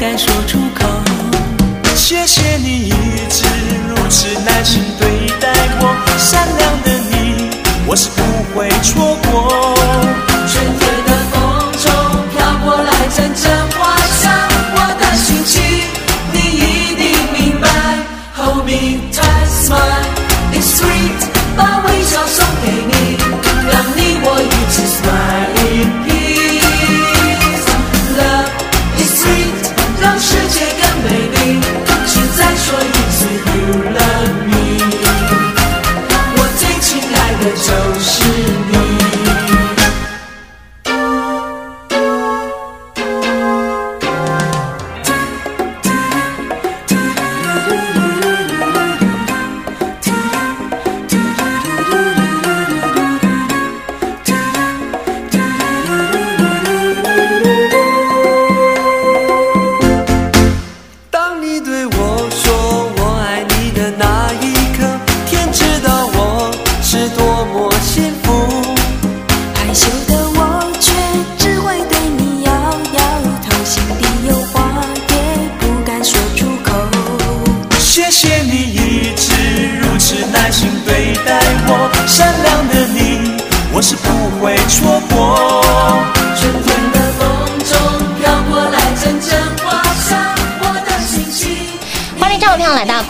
敢说出口。谢谢你一直如此耐心对待我，善良的你，我是不会错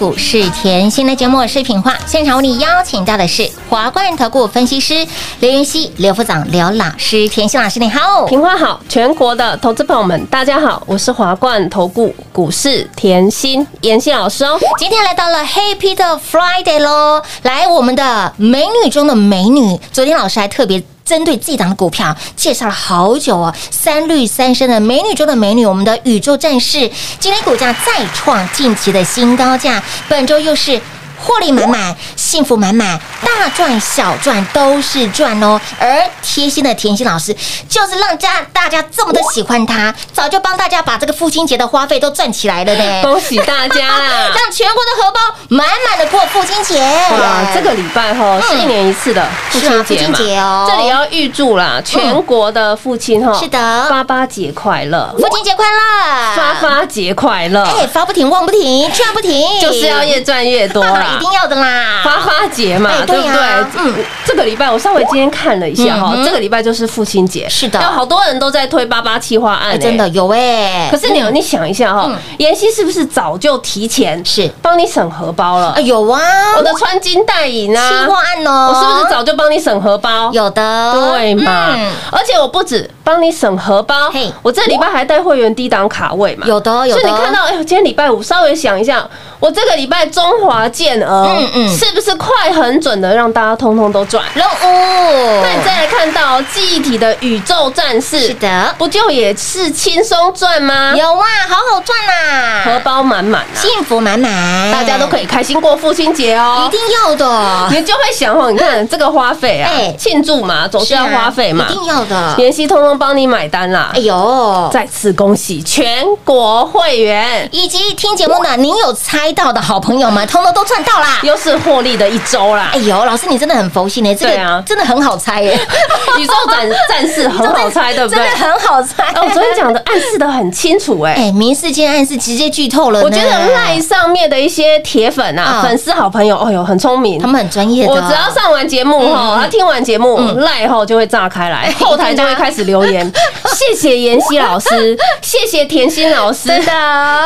股市甜心的节目，我是品化。现场为你邀请到的是华冠投顾分析师刘云熙、刘副长、刘老师。甜心老师你好，平花好，全国的投资朋友们，大家好，我是华冠投顾股市甜心妍希老师哦。今天来到了 Happy 的 Friday 喽！来，我们的美女中的美女，昨天老师还特别。针对这档的股票介绍了好久哦，三绿三升的美女中的美女，我们的宇宙战士，今天股价再创近期的新高价，本周又是。获利满满，幸福满满，大赚小赚都是赚哦。而贴心的甜心老师，就是让家大家这么的喜欢他，早就帮大家把这个父亲节的花费都赚起来了呢。恭喜大家啦！让全国的荷包满满的过父亲节。哇，这个礼拜哈是一年一次的父亲节嘛，父亲节哦这里要预祝啦，全国的父亲哈，是的八八节快乐，父亲节快乐！发发节快乐，哎，发不停，旺不停，赚不停，就是要越赚越多啦一。定要的啦！花花节嘛，哎对不对？嗯，这个礼拜我稍微今天看了一下哈这个礼拜就是父亲节，是的有好多人都在推八八企划案真的有哎。可是你有你想一下哈嗯，妍希是不是早就提前是帮你省荷包了啊？有啊，我的穿金戴银啊，企划案哦，我是不是早就帮你省荷包？有的？对嘛嗯？而且我不止帮你省荷包嘿，我这礼拜还带会员低档卡位嘛。有的有的。所以你看到，哎呦，今天礼拜五，稍微想一下，我这个礼拜中华健儿，嗯嗯。是不是快很准的让大家通通都赚？任务，那你再来看到记忆体的宇宙战士，是的，不就也是轻松赚吗？有啊，好好赚呐，荷包满满啊，幸福满满，大家都可以开心过父亲节哦。一定要的，你就会想哦，你看这个花费啊哎，庆祝嘛，总是要花费嘛。一，定要的。妍希通通帮你买单啦哎。呦，再次恭喜全国会员，以及听节目的您有猜到的好朋友们，通通都赚到啦！又是获利的一周啦哎。呦，老师你真的很佛心呢，这对啊个真的很好猜耶，宇宙战战士很好猜，对不对真？的很好猜。哎，我昨天讲的暗示的很清楚，哎。哎，明示间暗示直接剧透了。我觉得赖上面的一些铁粉啊，嗯粉丝好朋友，哎呦，很聪明他。们很专业的，我只要上完节目后，他听完节目赖后就会炸开来，后台就会开始留言，谢谢妍希老师，谢谢甜心老师，真的。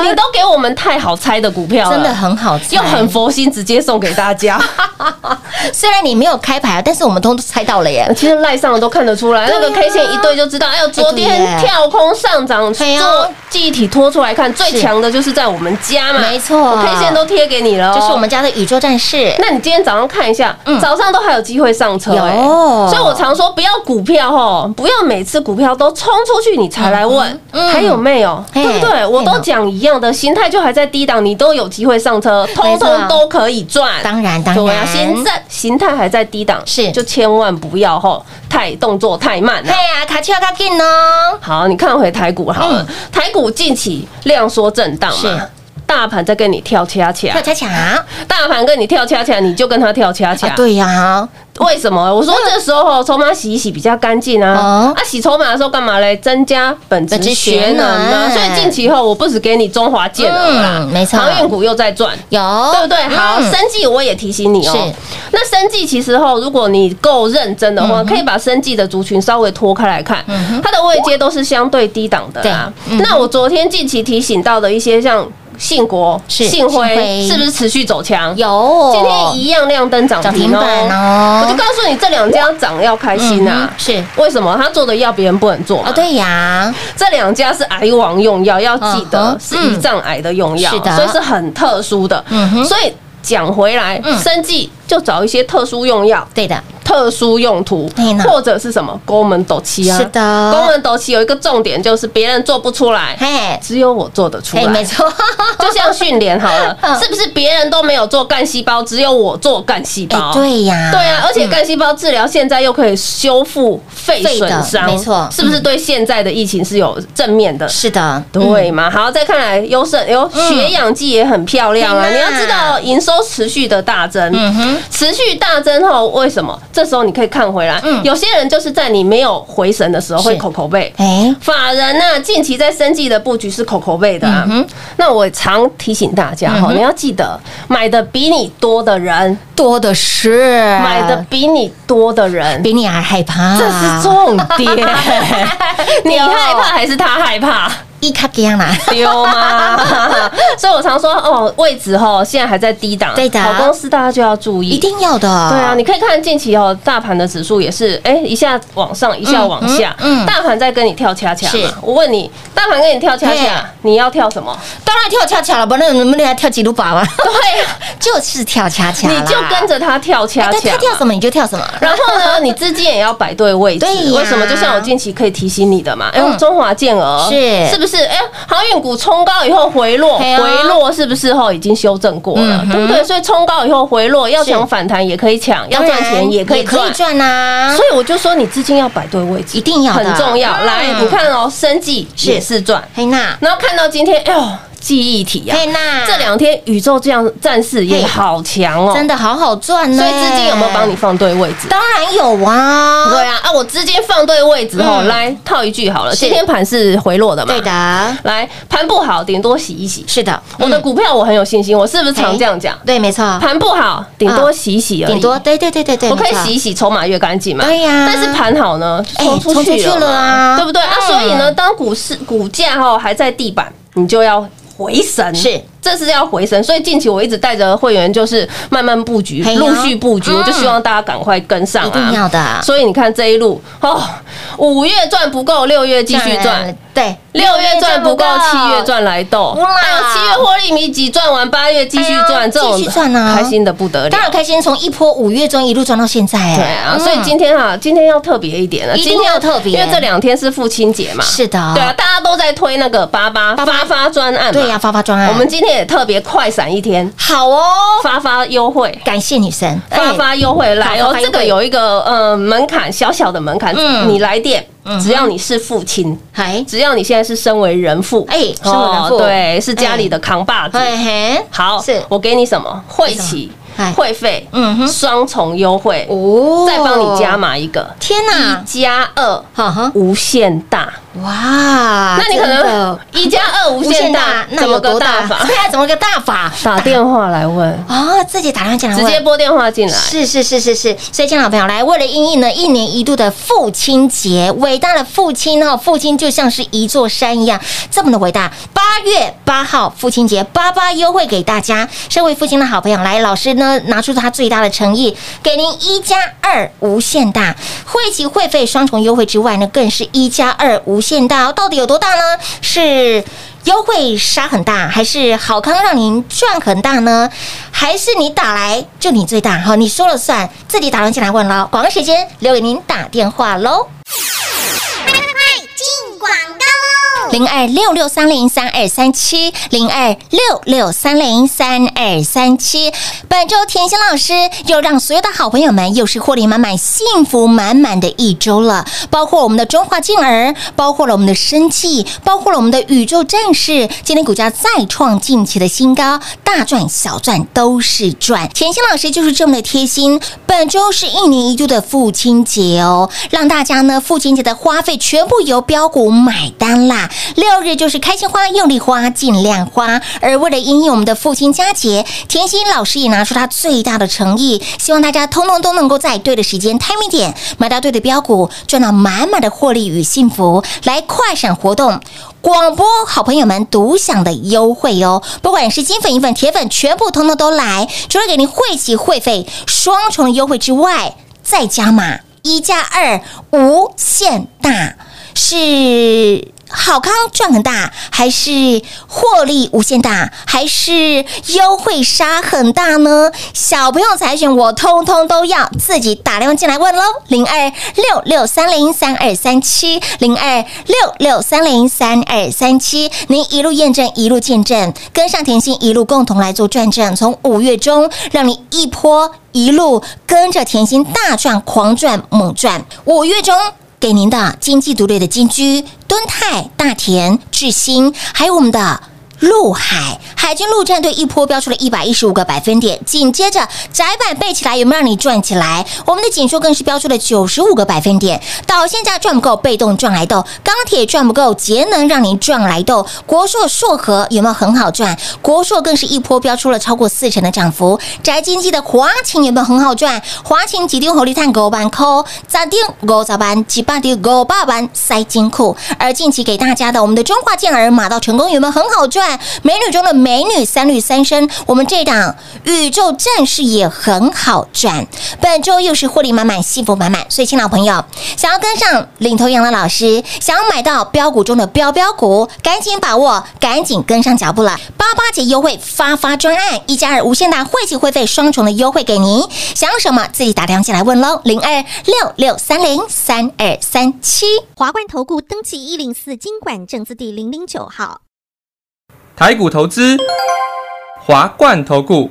你都给我们太好猜的股票了，真的很好猜，又很佛心，直接送给大家。虽然你没有开牌啊，但是我们都猜到了耶。其实赖上都看得出来，那个 K 线一对就知道。哎呦，昨天跳空上涨，做记忆体拖出来看，最强的就是在我们家嘛，没错。我 K 线都贴给你了。哦，就是我们家的宇宙战士。那你今天早上看一下，嗯。早上都还有机会上车、哎。有。所以我常说不要股票吼，不要每次股票都冲出去你才来问、嗯还有没有，嘿对不对？我都讲一样的，心态就还在低档，你都有机会上车，通通都可以赚。当然当对啊，然，现在形态还在低档，是。就千万不要吼太动作太慢了对。呀，卡丘卡进哦，好，你看回台股好了，台股近期量缩震荡嘛，大盘在跟你跳恰恰。跳，恰恰。啊，大盘跟你跳恰恰，你就跟他跳恰恰。对呀，为什么？我说这时候筹码洗一洗比较干净啊哦。啊，洗筹码的时候干嘛嘞？增加本质学学能啊。所以近期后，我不止给你中华健儿啦嗯，没错航运股又在赚。有对不对？好，嗯生计我也提醒你哦。那生计其实后，如果你够认真的嗯话，可以把生计的族群稍微拖开来看，它的位阶都是相对低档的啦。那我昨天近期提醒到的一些像信国、是信信辉辉，是不是持续走强？有，今天一样亮灯涨涨停哦，哦。我就告诉你，这两家涨要开心啊。嗯！是。为什么？他做的药别人不能做嘛。哦，对呀，这两家是癌王用药，要记得是胰脏癌的用药，是的。所以是很特殊的。嗯哼。所以讲回来，嗯。生计就找一些特殊用药、对的，特殊用途，或者是什么宫门斗气啊。是的宫门斗气有一个重点就是别人做不出来，嘿，只有我做得出来，没来。错，就像训练好了嗯，是不是别人都没有做干细胞，只有我做干细哎胞？，对呀，对啊，而且干细胞治疗现在又可以修复肺损伤，没错是不是对现在的疫情是有正面的？是的，对嘛？好，再看来优胜有血氧剂也很漂亮啊！嗯你要知道，营收持续的大增，嗯哼，持续大增后，为什么？这时候你可以看回来，嗯。有些人就是在你没有回神的时候会口口背。哎，法人呐、近期在生计的布局是口口背的啊。嗯那我常提醒大家哈，嗯你要记得，买的比你多的人，多的是，买的比你多的人，比你还害怕，这是重点。你害怕还是他害怕？一卡给样啦，丢吗？所以我常说哦，位置哦现在还在低档，对的好公司大家就要注意，一定要的，对啊，你可以看近期哦，大盘的指数也是，哎，一下往上，一下往下，嗯嗯大盘在跟你跳恰恰。我问你，大盘跟你跳恰恰，你要跳什么？当然跳恰恰了，不然能不能还跳几路把吗？对呀，就是跳恰恰，你就跟着他跳恰恰嘛。他跳什么你就跳什么，然后呢，你资金也要摆对位置。对呀为什么？就像我近期可以提醒你的嘛，哎中华健儿是是不是？哎，航运股冲高以后回落，啊回落是不是后已经修正过了嗯，对不对？所以冲高以后回落，要是抢反弹也可以抢，要赚钱也可以赚。可以赚啊，所以我就说，你资金要摆对位置，一定要很重要。嗯来，你看哦，生计也是赚，黑娜，然后看到今天，哎呦，记忆体呀嘿，娜，这两天宇宙这样战士也好强哦，真的好好赚呢，所以资金有没有帮你？放对位置？当然有啊，对啊，啊，我资金放对位置后，嗯来套一句好了，是今天盘是回落的嘛？对。的，来，盘不好，顶多洗一洗。是的，我的嗯股票我很有信心，我是不是常这样讲？对，没错，盘不好，顶多洗一洗而已。顶多对对对对对，我可以洗一洗，筹码越干净嘛。对呀但是盘好呢，哎冲出出去去了啊对不对啊？嗯所以呢，当股市股价哈还在地板，你就要回神。是。这是要回升，所以近期我一直带着会员就是慢慢布局，陆续布局，嗯。我就希望大家赶快跟上一定要啊！的，所以你看这一路哦，五月赚不够，六月继续赚，，对，六月赚不够，七月赚来斗，哇。七月获利米几赚完，八月继续赚，这种继续赚啊。开心的不得了。当。然开心，从一波五月中一路赚到现在，哎对啊，嗯。所以今天啊，今天要特别一点了，今天要特别。因为这两天是父亲节嘛。是的，对啊，大家都在推那个八八八八发发专案。对呀，发发专案，我们今天也特别快闪一天，好哦，发发优惠。感谢女神，发哎。发优惠。来哦这个有一个呃门槛，小小的门槛，嗯。你来电，只要你是父亲，嗨，只要你现在是身为人父，哎身为人父。哦对，是家里的扛把子，好，是。我给你什么？会期哎、会费，嗯哼。双重优惠，哦。再帮你加，码一个，天哪，一加二哈哈，无限大，哇，那你可能一加二无限大，那怎么多大大法？对啊，怎么个大法？打电话来问，哦，自己打电话进来，直接拨电话进来。是是是是是，所以，亲爱的朋友，来为了应应呢一年一度的父亲节，伟大的父亲哈，父亲就像是一座山一样，这么的伟大。八月八号父亲节，八八优惠给大家。身为父亲的好朋友，来，老师呢拿出他最大的诚意，给您一加二无限大，会籍会费双重优惠之外呢，更是一加二无限大。到底有多大呢？是。优惠杀很大，还是好康让您赚很大呢？还是你打来就你最大哈？你说了算，自己打完进来问喽。广告时间留给您打电话喽。零二六六三零三二三七，零二六六三零三二三七。本周甜心老师又让所有的好朋友们又是获利满满、幸福满满的一周了。包括我们的中华健儿，包括了我们的生气，包括了我们的宇宙战士。今天股价再创近期的新高，大赚小赚都是赚。甜心老师就是这么的贴心。本周是一年一度的父亲节哦，让大家呢父亲节的花费全部由标股买单啦。六日就是开心花、用力花、尽量花。而为了应应我们的父亲佳节，甜心老师也拿出他最大的诚意，希望大家通通都能够在对的时间 timing 点买到对的标股，赚到满满的获利与幸福。来快闪活动。广播好朋友们独享的优惠哦，不管是金粉、银粉、铁粉，全部通通都来。除了给您会期会费双重优惠之外，再加码一加二无限大，是好康赚很大，还是获利无限大，还是优惠杀很大呢？小朋友才选，我通通都要，自己打电话进来问喽，零二六六三零三二三七，零二六六三零三二三七，您一路验证，一路见证，跟上甜心，一路共同来做转正，从五月中让你一波一路跟着甜心大赚、狂赚、猛赚，五月中。给您的经济独立的金居、敦泰、大田、智新，还有我们的。陆海海军陆战队一波飙出了一百一十五个百分点，紧接着窄板背起来有没有让你赚起来？我们的锦硕更是飙出了九十五个百分点，导线价赚不够，被动赚来豆，钢铁赚不够，节能让您赚来豆，国硕硕和有没有很好赚？国硕更是一波飙出了超过四成的涨幅，宅经济的华勤有没有很好赚？华勤几丢红利碳狗板扣，咋定五十万，几把丢五百万塞金库。而近期给大家的我们的中华健儿马到成功有没有很好赚？美女中的美女，三绿三生，我们这档宇宙战士也很好赚。本周又是获利满满，幸福满满。所以，亲老朋友，想要跟上领头羊的老师，想要买到标股中的标标股，赶紧把握，赶紧跟上脚步了。八八节优惠发发专案，一加二无限大会期会费双重的优惠给您。想要什么，自己打电话进来问喽，零二六六三零三二三七。华冠投顾登记一零四经管证字第零零九号。台股投资，华冠投顾。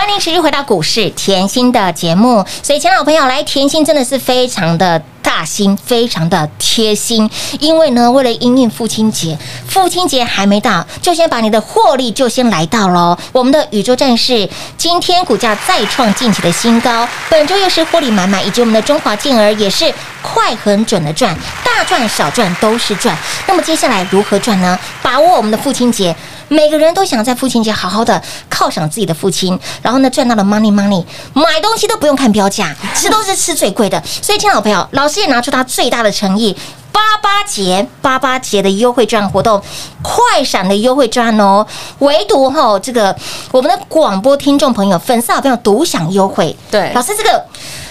欢迎持续回到股市甜心的节目。所以，前老朋友，来甜心真的是非常的大心，非常的贴心。因为呢，为了应应父亲节，父亲节还没到，就先把你的获利就先来到喽。我们的宇宙战士今天股价再创近期的新高，本周又是获利满满，以及我们的中华健儿也是快很准的赚，大赚小赚都是赚。那么接下来如何赚呢？把握我们的父亲节。每个人都想在父亲节好好的犒赏自己的父亲，然后呢赚到了 money money，买东西都不用看标价，吃都是吃最贵的。所以，亲爱的朋友，老师也拿出他最大的诚意。八八节八八节的优惠券活动，快闪的优惠券哦，唯独哈这个我们的广播听众朋友、粉丝好朋友独享优惠。对老师这个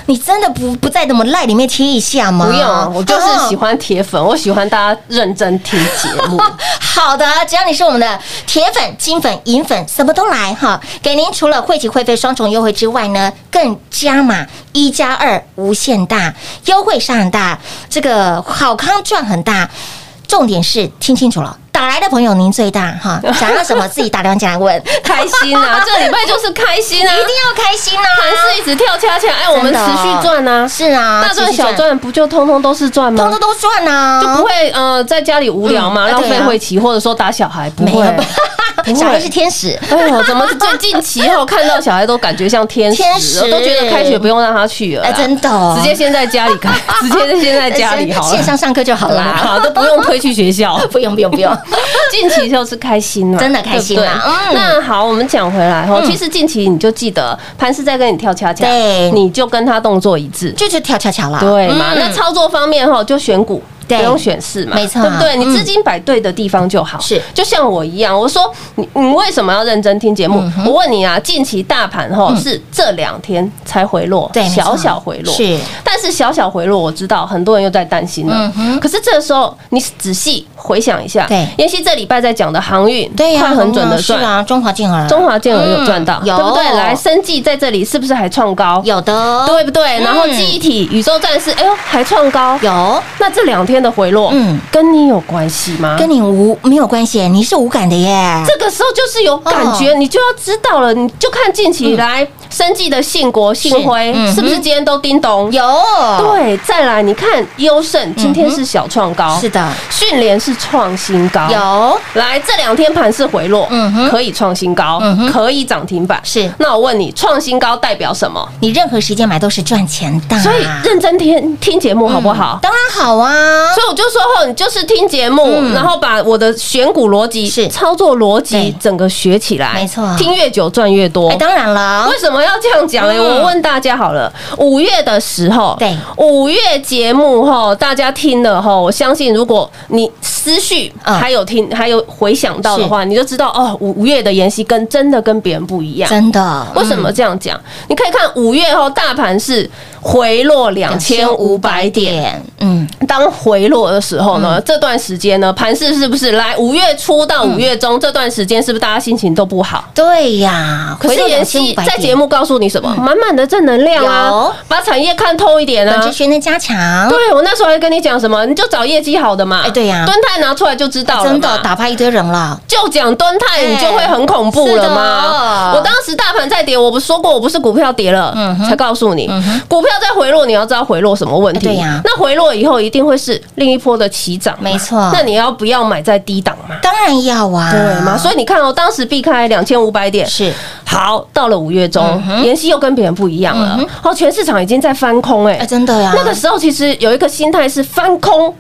你真的不不在我们赖里面贴一下吗？不用，我就是喜欢。铁粉，我喜欢大家认真听节目。好的，只要你是我们的铁粉、金粉、银粉，什么都来哈。给您除了会籍会费双重优惠之外呢，更加码一加二无限大，优惠上很大，这个好康赚很大。重点是听清楚了，打来的朋友您最大哈，想要什么自己打电话进来问，开心啊！这个礼拜就是开心啊！一定要开心啊！盘是一直跳恰恰，哎，我们持续赚啊！是啊，大赚小赚不就通通都是赚吗？通通都赚啊，就不会呃在家里无聊嘛，嗯浪费会期或者说打小孩，不没有会。小孩是天使。哎呦，怎么最近期后看到小孩都感觉像天使，天使。我都觉得开学不用让他去了，哎真的。哦直接先在家里开，直接先在家里好了，线上上课就好啦，好都不用推去学校。不用不用不用。近期就是开心了，真的开心啦那好，我们讲回来哈，嗯。其实近期你就记得潘是在跟你跳恰恰，对。你就跟他动作一致，就是跳恰恰啦，对嘛？嗯。那操作方面哈，就选股。不用选市嘛，没错对不对？你嗯资金摆对的地方就好。是就像我一样，我说你你为什么要认真听节目？我问你啊，近期大盘哈是这两天才回落，小小回落是，但是小小回落，我知道很多人又在担心了嗯。可是这个时候，你仔细回想一下，对妍希这礼拜在讲的航运，对呀，快很准的赚。是啊，中华健儿，中华健儿有赚到，嗯对不对？来，生技在这里是不是还创高？有的，对不对？然后嗯记忆体、宇宙战士，哎呦，还创高。有那这两天的回落，嗯嗯，跟你有关系吗？跟你无没有关系，你是无感的耶。这个时候就是有感觉，你就要知道了。你就看近期来生技的信国、信辉嗯，是不是今天都叮咚？有，对，再来你看优胜今天是小创高，是的，迅联是创新高，有。来这两天盘是回落，嗯哼。可以创新高嗯哼，可以涨停板。是。那我问你，创新高代表什么？你任何时间买都是赚钱的，所以认真听听节目好不好？当然好啊。所以我就说后，你就是听节目，嗯。然后把我的选股逻辑、是。操作逻辑整个学起来，没错。听越久赚越多。哎，。当然了。为，什么要这样讲呢？嗯我问大家好了，五月的时候，对五月节目哈，大家听了哈，我相信如果你思绪嗯还有听，还有回想到的话，你就知道哦，五五月的妍希跟真的跟别人不一样。真的，为什么这样讲？你可以看五月后大盘是回落两千五百点，嗯，当回落的时候呢，这段时间呢，盘势是不是来五月初到五月中这段时间，是不是大家心情都不好？对呀。可是妍希在节目告诉你什么？满满的正能量有啊，把产业看透一点啊本职。学能加强，对我那时候还跟你讲什么？你就找业绩好的嘛。哎对呀蹲泰拿出来就知道了嘛。真的打败一堆人了。就讲蹲泰，你就会很恐怖了吗？我当时大盘在跌，我不说过我不是股票跌了，嗯才告诉你嗯，股票在回落，你要知道回落什么问题。哎对呀那回落以后一定会是另一波的起涨，没错那你要不要买在低档嘛？当然要啊，对嘛？所以你看哦，当时避开两千五百点，是好，到了五月中妍希又跟别人不一样了嗯。哦，全市场已经在翻空哎哎，，真的呀，那个时候其实有一个心态是翻空。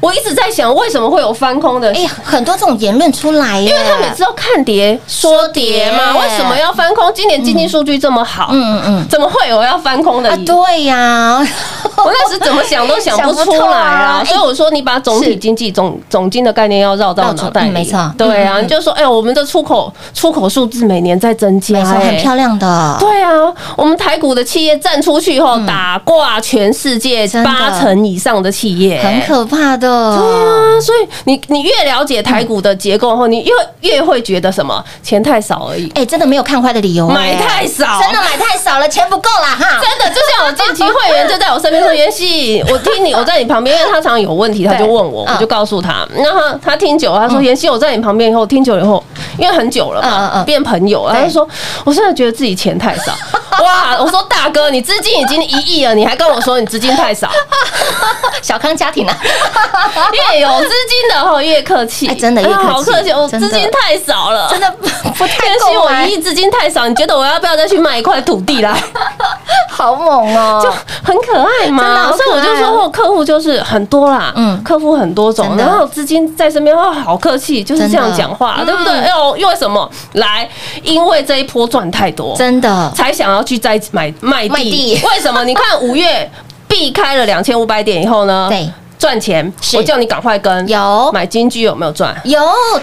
我一直在想，为什么会有翻空的哎呀，很多这种言论出来，因为他每次都看跌说跌嘛，跌。为什么要翻空？今年经济数据这么好，嗯嗯嗯。怎么会有要翻空的？啊，？对呀，我那时怎么想都 想不出来啊。啊！所以我说，你把总体经济总总经的概念要绕到脑袋里，嗯没错。对啊，你就说，哎，我们的出口出口数字每年在增加，很漂亮的，对啊，我们台股的企业站出去以后，打挂全世界八成以上的企业，很可怕的的，对啊，所以你你越了解台股的结构后，你越越会觉得什么钱太少而已，哎，真的没有看坏的理由，买哎太少，真的买太少了，钱不够啦哈。真的，就像我近期会员就在我身边说：“妍希，我听你，我在你旁边，因为他常常有问题，他就问我，嗯我就告诉他。然后他听久了，他说：‘妍希，我在你旁边以后，听久了以后，因为很久了嘛，嗯变朋友了。’他就说：‘我现在觉得自己钱太少。’哇！我说大哥，你资金已经一亿了，你还跟我说你资金太少，小康家庭啊，越有资金的哈越客气，哎真的越客气好客气，我资金太少了，真的不 不太妍希，够我一亿资金太少，你觉得我要不要再去买一块土地来？好猛哦，就很可爱嘛，所以我就说，哦，客户就是很多啦，嗯。嗯，客户很多种然后资金在身边，哦，好客气，就是这样讲话，对不对？嗯哎呦，因为什么？来，因为这一波赚太多，真的。才想要去再买卖地。卖地。为什么？你看五月避开了两千五百点以后呢？对，赚钱，我叫你赶快跟。有买金居有没有赚？有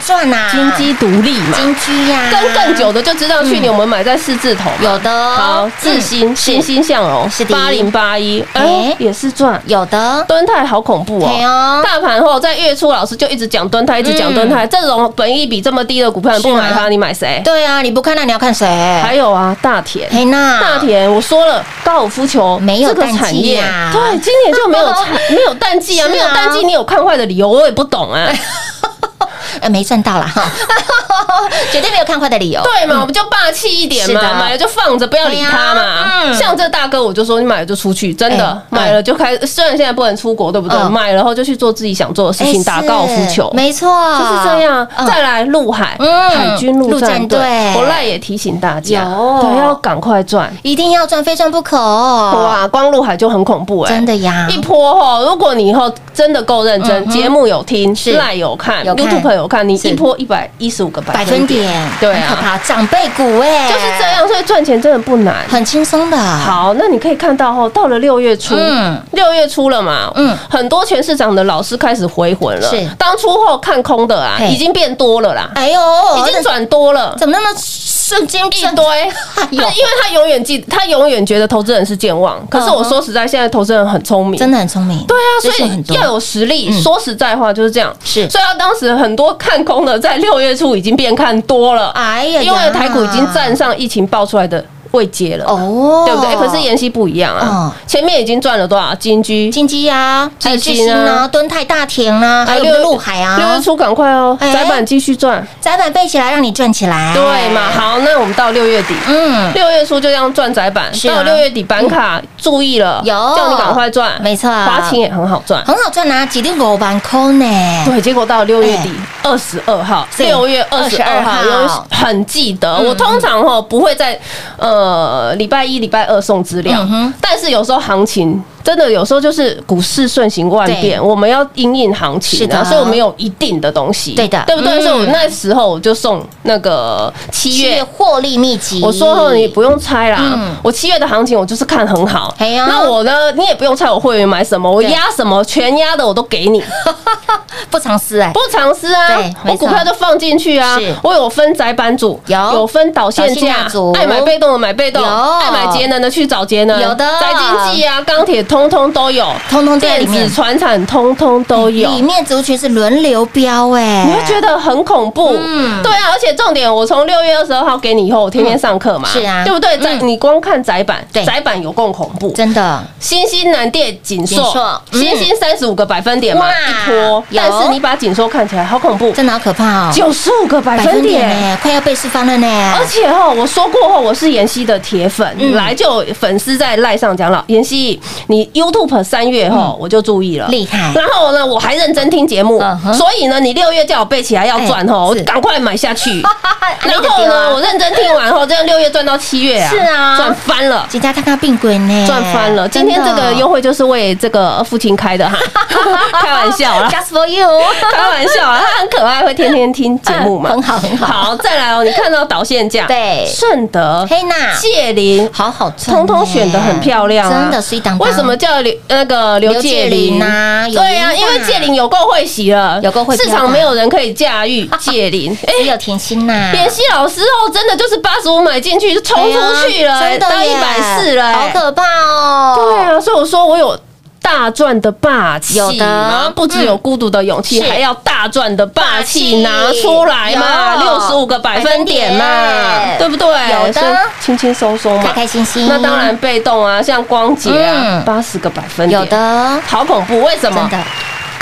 赚呐，金鸡独立嘛。金居呀，跟更久的就知道，去年我们买在四字头嘛，有的好，自新、嗯欣欣向荣是的八零八一，哎哎，也是赚。有的，敦泰好恐怖对哦！哦，大盘后在月初，老师就一直讲敦泰，一直讲敦泰。这种本益比这么低的股票，你不买它，啊你买谁？对啊，你不看那你要看谁？还有啊，大田。黑娜，大田，我说了，高尔夫球没有淡季产业，啊对，今年就没有产 没有淡季啊没有淡季，你有看坏的理由，我也不懂啊。呃没赚到啦哈，绝对没有看坏的理由。对嘛，我们就霸气一点嘛，买了就放着，不要理他嘛。嗯。像这大哥，我就说你买了就出去，真的哎买了就开。虽然现在不能出国，对不对？嗯。买了后就去做自己想做的事哎情，打高尔夫球。是。没错，就是这样，嗯。再来陆海，嗯。海军陆陆战战队。队，我赖也提醒大家，有。对，要赶快赚。一定要赚，非赚不可。哇，光陆海就很恐怖哎，真的呀。一波哈，如果你以后真的够认真，节目有听，是。赖有看有看，YouTube 有看，你一波一百一十五个百百分点，对啊，可怕，长辈股哎，就是这，样，所以赚钱真的不难。很轻松的。，好，那你可以看到哦，到了六月初，嗯。六月初了嘛，嗯。嗯，很多全市场的老师开始回魂了。是。当初后看空的啊，已经变多了啦，哎呦，已经转多了。怎么那么瞬间一堆，他 因为他永远记，他永远觉得投资人是健忘。可是我说实在，现在投资人很聪明，真的很聪明。对啊，所以要有实力。嗯说实在话就是这样，是所以他当时很多看空的，在六月初已经变看多了。哎呀呀，因为台股已经站上疫情爆出来的位阶了。哦，对不对？可是妍希不一样嗯。啊，前面已经赚了多少？金居？金鸡啊，还有智智新新啊啊，敦泰大田啊，还有陆海啊，六月初赶快哦，哎。窄板继续赚，窄板背起来，让你赚起来。对嘛？，好，那我们到六月底，嗯，六月初就这样赚窄板，到六月底板卡注意了，有。叫你赶快赚，没错。华勤也很好赚。很好赚啊，几粒五万块呢。对，结果到六月底二十二号，六月二十二号，22有很记得。嗯。我通常哈不会在呃礼拜一、礼拜二送资料嗯，但是有时候行情真的有时候就是股市瞬息万变，我们要因应行情是的。啊，所以我们有一定的东西，对的。对不对？嗯。所以我那时候我就送那个七七月月。获利秘籍，我说后你不用猜啦，嗯。我七月的行情我就是看很好。哎呀。那我呢，你也不用猜我会员买什么，我对。压什么，全压的我都给你。不藏私哎，不藏私啊我股票就放进去啊，我有分宅版主，有。有分导线导线架架组，爱买被动的买被动，爱买节能的去找节能，有的。宅经济啊、钢铁通通都有，通通在里电面子、船产通通都有。里面族群是轮流标哎，你会觉得很恐怖，嗯。对啊，而且重点，我从六月二十二号给你以后，我天天上课嘛，是啊。对不对？在嗯。你光看窄板，对。窄板有够恐怖，真的。新兴南电锦锦硕。硕，嗯。新兴三十五个百分点嘛，一波，但是你把紧缩看起来好恐怖，真的好可怕哦，九十五个百百分点。呢，快要被释放了呢，而且哦，我说过后，我是妍希的铁粉，嗯。来就有粉丝在赖上讲了，妍希，你 YouTube 三月后我就注意了，厉害。然后呢，我还认真听节目所以呢，你六月叫我背起来要赚吼，我是。赶快买下去。然后呢，我认真听完后，这样六月赚到七月啊，是啊。赚翻了。几家看看病鬼呢，赚翻了！今天这个优惠就是为这个父亲开的哈，开玩笑啦，Just for you，开玩笑啊，他很可爱，会天天听节目嘛，嗯很好很好。好，再来哦，你看到导线价，对。顺德、黑娜。谢林。好好，通通选的很漂亮啊，真的是一档档为什么叫刘那个刘刘介介林林啊对啊，赢啊因为介林有够会洗了，有够会市场没有人可以驾驭介林。哎，只有甜心呐，扁西老师哦，真的就是八十五买进去就冲出去了，到一百四了，哎。好可怕哦，对啊，所以我说我有大赚的霸气。有的。吗不只有孤独的勇气，是。还要大赚的霸霸气。气拿出来嘛，六十五个百分点嘛对不对？有的。轻轻松松嘛。开，开心心。那当然被动啊，像光洁啊嗯，八十个百分点，有的，好恐怖，为什么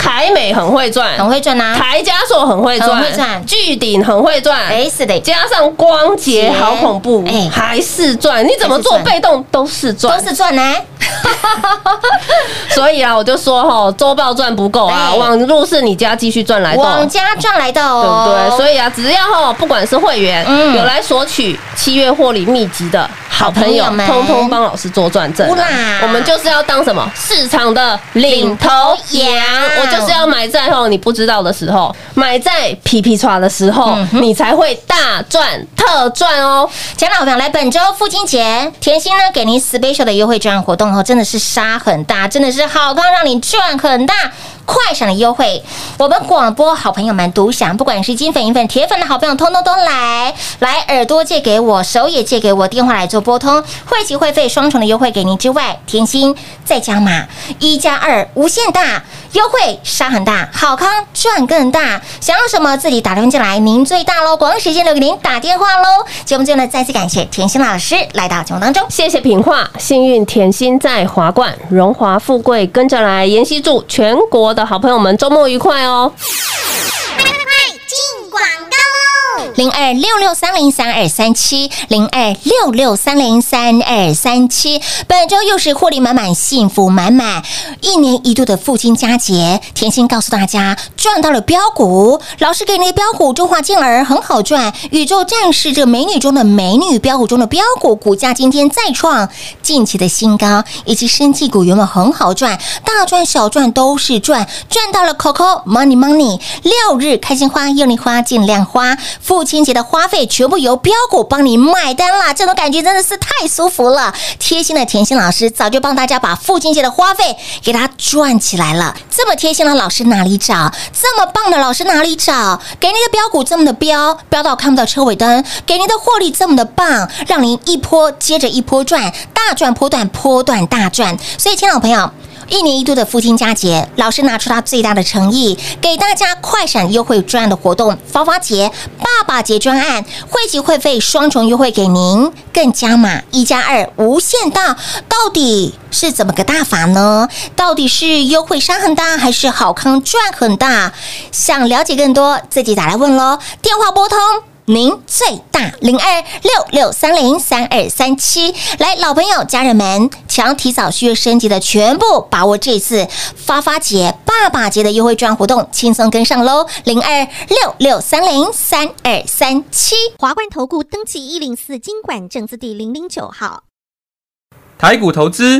凯美很会赚，很会赚呐。台加硕很会赚，很会赚。巨鼎很会赚，哎，是的，加上光洁洁好恐怖，哎。还是赚，你怎么做被动都是赚，都是赚呢。所以啊，我就说哈，周报赚不够啊，哎。网路是你家继续赚来的，往家赚来的对哦，不对？所以啊，只要哈，不管是会员嗯。有来索取七月获利秘籍的好朋友通通帮老师做转正。我们就是要当什么？市场的领头羊。领头羊，我就是要买在后你不知道的时候，买在皮皮抓的时候，嗯你才会大赚特赚哦。亲爱的好朋友，来本周父亲节，甜心呢给您 special 的优惠券活动哦，真的是杀很大，真的是好康让你赚很大。快闪的优惠，我们广播好朋友们独享，不管是金粉、银粉、铁粉的好朋友，通通都来来，耳朵借给我，手也借给我，电话来做拨通，会籍会费双重的优惠给您之外，甜心再加码一加二无限大优惠，杀很大，好康赚更大，想要什么自己打电话进来，您最大喽，广告时间留给您打电话喽。节目最后呢，再次感谢甜心老师来到节目当中。谢谢品画，幸运甜心在华冠，荣华富贵跟着来。妍希祝全国的好朋友们周末愉快哦！快快进广告！零二六六三零三二三七，零二六六三零三二三七。本周又是获利满满，幸福满满，一年一度的父亲佳节，甜心告诉大家赚到了标股，老师给你的标股中华健儿很好赚，宇宙战士这美女中的美女，标股中的标股，股价今天再创近期的新高，以及生技股原本很好赚，大赚小赚都是赚，赚到了 Coco Money Money，六日开心花、用力花、尽量花，父亲节的花费全部由标股帮你买单啦，这种感觉真的是太舒服了。贴心的甜心老师早就帮大家把父亲节的花费给他赚起来了，这么贴心的老师哪里找？这么棒的老师哪里找？给您的标股这么的标，标到看不到车尾灯，给您的获利这么的棒，让您一波接着一波赚，大赚波段，波段大赚。所以，亲爱的朋友。一年一度的父亲佳节，老师拿出他最大的诚意，给大家快闪优惠专案的活动，发发节、爸爸节专案，会籍会费双重优惠给您，更加码一加二无限大，到底是怎么个大法呢？到底是优惠商很大，还是好康赚很大？想了解更多，自己打来问喽，电话拨通。您最大零二六六三零三二三七，来老朋友家人们，想要提早续约升级的，全部把握这次发发节、爸爸节的优惠券活动，轻松跟上喽！零二六六三零三二三七。华冠投顾登记一零四经管证字第零零九号。台股投资，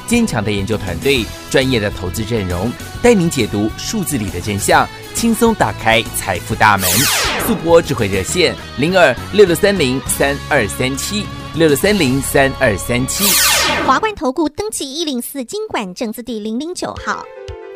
坚强的研究团队，专业的投资阵容，带您解读数字里的真相，轻松打开财富大门。速播智慧热线零二六六三零三二三七六六三零三二三七。华冠投顾登记一零四经管证字第零零九号。